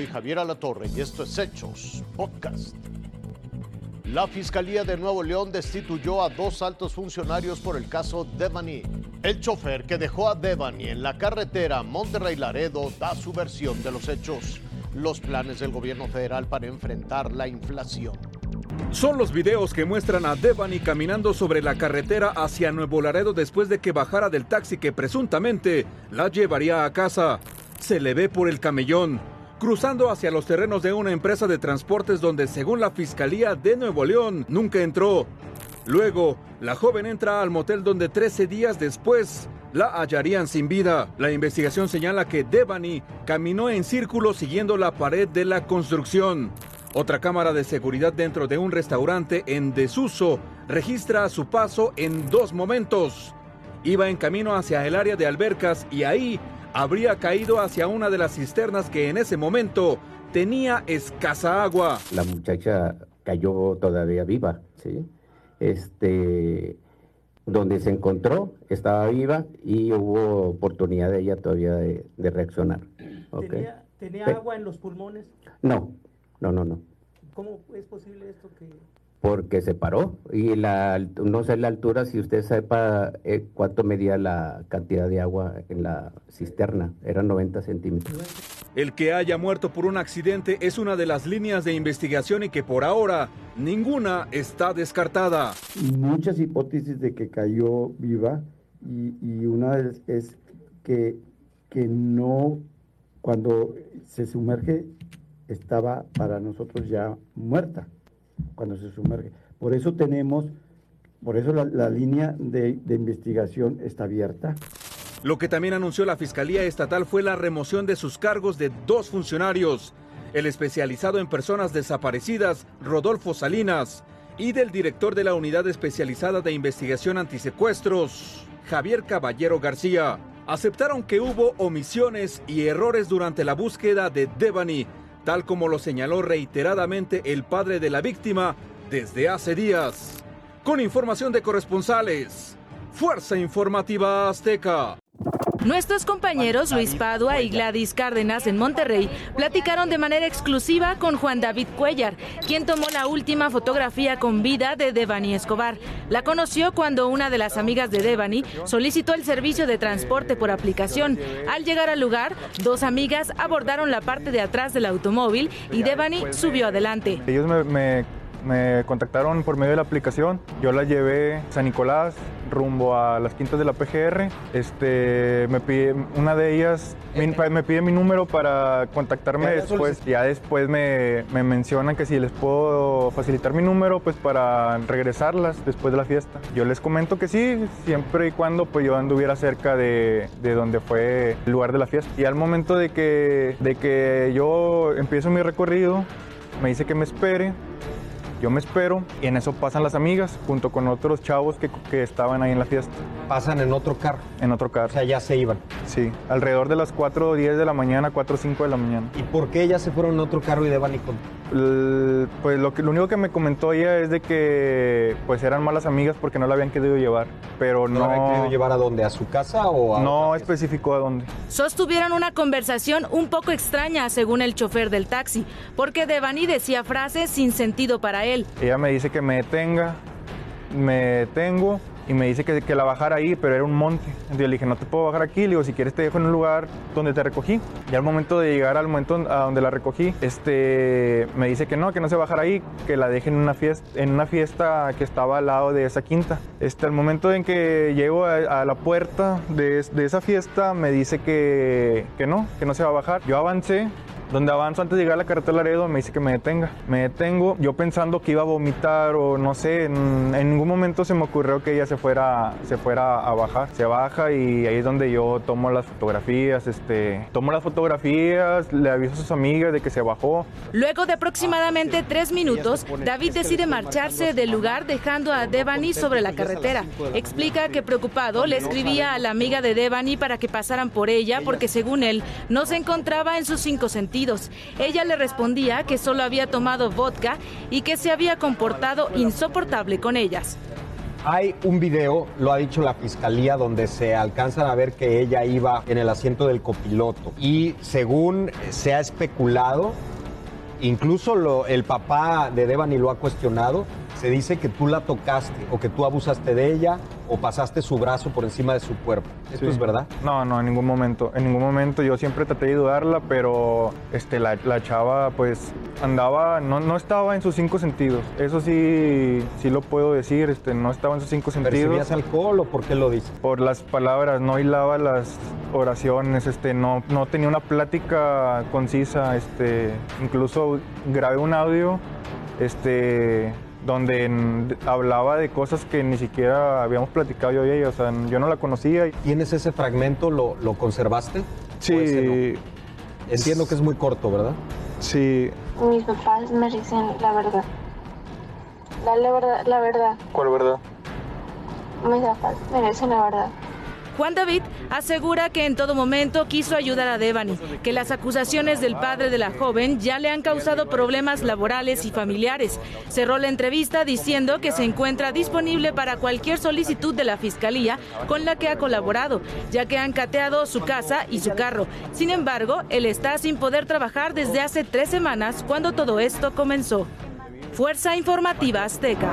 soy Javier Alatorre y esto es Hechos Podcast. La Fiscalía de Nuevo León destituyó a dos altos funcionarios por el caso Devani. El chofer que dejó a Devani en la carretera Monterrey-Laredo da su versión de los hechos, los planes del gobierno federal para enfrentar la inflación. Son los videos que muestran a Devani caminando sobre la carretera hacia Nuevo Laredo después de que bajara del taxi que presuntamente la llevaría a casa. Se le ve por el camellón, cruzando hacia los terrenos de una empresa de transportes donde según la Fiscalía de Nuevo León nunca entró. Luego, la joven entra al motel donde 13 días después la hallarían sin vida. La investigación señala que Devani caminó en círculo siguiendo la pared de la construcción. Otra cámara de seguridad dentro de un restaurante en desuso registra su paso en dos momentos. Iba en camino hacia el área de albercas y ahí habría caído hacia una de las cisternas que en ese momento tenía escasa agua. La muchacha cayó todavía viva, ¿sí? Este, donde se encontró estaba viva y hubo oportunidad de ella todavía de, reaccionar. ¿Tenía, ¿Tenía, agua en los pulmones? No, no, no, no. ¿Cómo es posible esto que porque se paró y la, no sé la altura, si usted sepa eh, cuánto medía la cantidad de agua en la cisterna, eran 90 centímetros. El que haya muerto por un accidente es una de las líneas de investigación y que por ahora ninguna está descartada. Muchas hipótesis de que cayó viva y, y una es, es que, que no, cuando se sumerge, estaba para nosotros ya muerta cuando se sumerge. Por eso tenemos, por eso la, línea de, investigación está abierta. Lo que también anunció la Fiscalía Estatal fue la remoción de sus cargos de dos funcionarios, el especializado en personas desaparecidas, Rodolfo Salinas, y del director de la Unidad Especializada de Investigación Antisecuestros, Javier Caballero García. Aceptaron que hubo omisiones y errores durante la búsqueda de Devani, tal como lo señaló reiteradamente el padre de la víctima desde hace días. Con información de corresponsales, Fuerza Informativa Azteca. Nuestros compañeros Luis Padua y Gladys Cárdenas en Monterrey platicaron de manera exclusiva con Juan David Cuellar, quien tomó la última fotografía con vida de Devani Escobar. La conoció cuando una de las amigas de Devani solicitó el servicio de transporte por aplicación. Al llegar al lugar, dos amigas abordaron la parte de atrás del automóvil y Devani subió adelante. Ellos me, me contactaron por medio de la aplicación. Yo la llevé a San Nicolás, rumbo a las quintas de la PGR. Este, me pide, una de ellas me, pide mi número para contactarme después. Ya después me, me, mencionan que si les puedo facilitar mi número pues para regresarlas después de la fiesta. Yo les comento que sí, siempre y cuando pues yo anduviera cerca de, de donde fue el lugar de la fiesta. Y al momento de que, de que yo empiezo mi recorrido, me dice que me espere yo me espero y en eso pasan las amigas junto con otros chavos que, estaban ahí en la fiesta. ¿Pasan en otro carro? En otro carro. O sea, ya se iban. Sí, alrededor de las 4 o 10 de la mañana, 4 o 5 de la mañana. ¿Y por qué ellas se fueron en otro carro y de con? Pues lo, que, lo único que me comentó ella es de que pues eran malas amigas porque no la habían querido llevar, pero no... ¿No la habían querido llevar a dónde? ¿A su casa o a No especificó a dónde. Sostuvieron una conversación un poco extraña según el chofer del taxi, porque Devani decía frases sin sentido para él. Ella me dice que me detenga, me detengo y me dice que, que, la bajara ahí, pero era un monte. Entonces yo le dije, no te puedo bajar aquí, le digo, si quieres te dejo en un lugar donde te recogí. Y al momento de llegar al momento a donde la recogí, este, me dice que no, que no se bajara ahí, que la deje en una fiesta, en una fiesta que estaba al lado de esa quinta. Este, al momento en que llego a, la puerta de, de, esa fiesta, me dice que, que no, que no se va a bajar. Yo avancé, donde avanzo antes de llegar a la carretera Laredo me dice que me detenga. Me detengo, yo pensando que iba a vomitar o no sé, en, ningún momento se me ocurrió que ella se fuera, se fuera a bajar. Se baja y ahí es donde yo tomo las fotografías, este, tomo las fotografías, le aviso a sus amigas de que se bajó. Luego de aproximadamente tres minutos, David decide marcharse del lugar dejando a Devani sobre la carretera. Explica que preocupado le escribía a la amiga de Devani para que pasaran por ella porque según él no se encontraba en sus cinco sentidos ella le respondía que solo había tomado vodka y que se había comportado insoportable con ellas. Hay un video, lo ha dicho la fiscalía, donde se alcanzan a ver que ella iba en el asiento del copiloto. Y según se ha especulado, incluso el papá de Devani lo ha cuestionado, se dice que tú la tocaste o que tú abusaste de ella o pasaste su brazo por encima de su cuerpo. ¿Esto Sí. es verdad? No, no, en ningún momento. En ningún momento yo siempre traté de ayudarla, pero este, la, la chava pues andaba, no, no estaba en sus cinco sentidos. Eso sí, sí lo puedo decir, este, no estaba en sus cinco sentidos. ¿Percibías alcohol o por qué lo dices? Por las palabras, no hilaba las oraciones, este, no, no tenía una plática concisa, este, incluso grabé un audio, este, donde en- hablaba de cosas que ni siquiera habíamos platicado yo y ella, o sea, yo no la conocía. ¿Tienes ese fragmento? ¿Lo, lo conservaste? Sí, ¿O ese no? Entiendo que es muy corto, ¿verdad? sí. Mis papás me dicen la verdad. La verdad, la verdad. ¿Cuál verdad? Mis papás me dicen la verdad. Juan David asegura que en todo momento quiso ayudar a Devani, que las acusaciones del padre de la joven ya le han causado problemas laborales y familiares. Cerró la entrevista diciendo que se encuentra disponible para cualquier solicitud de la fiscalía con la que ha colaborado, ya que han cateado su casa y su carro. Sin embargo, él está sin poder trabajar desde hace tres semanas cuando todo esto comenzó. Fuerza Informativa Azteca.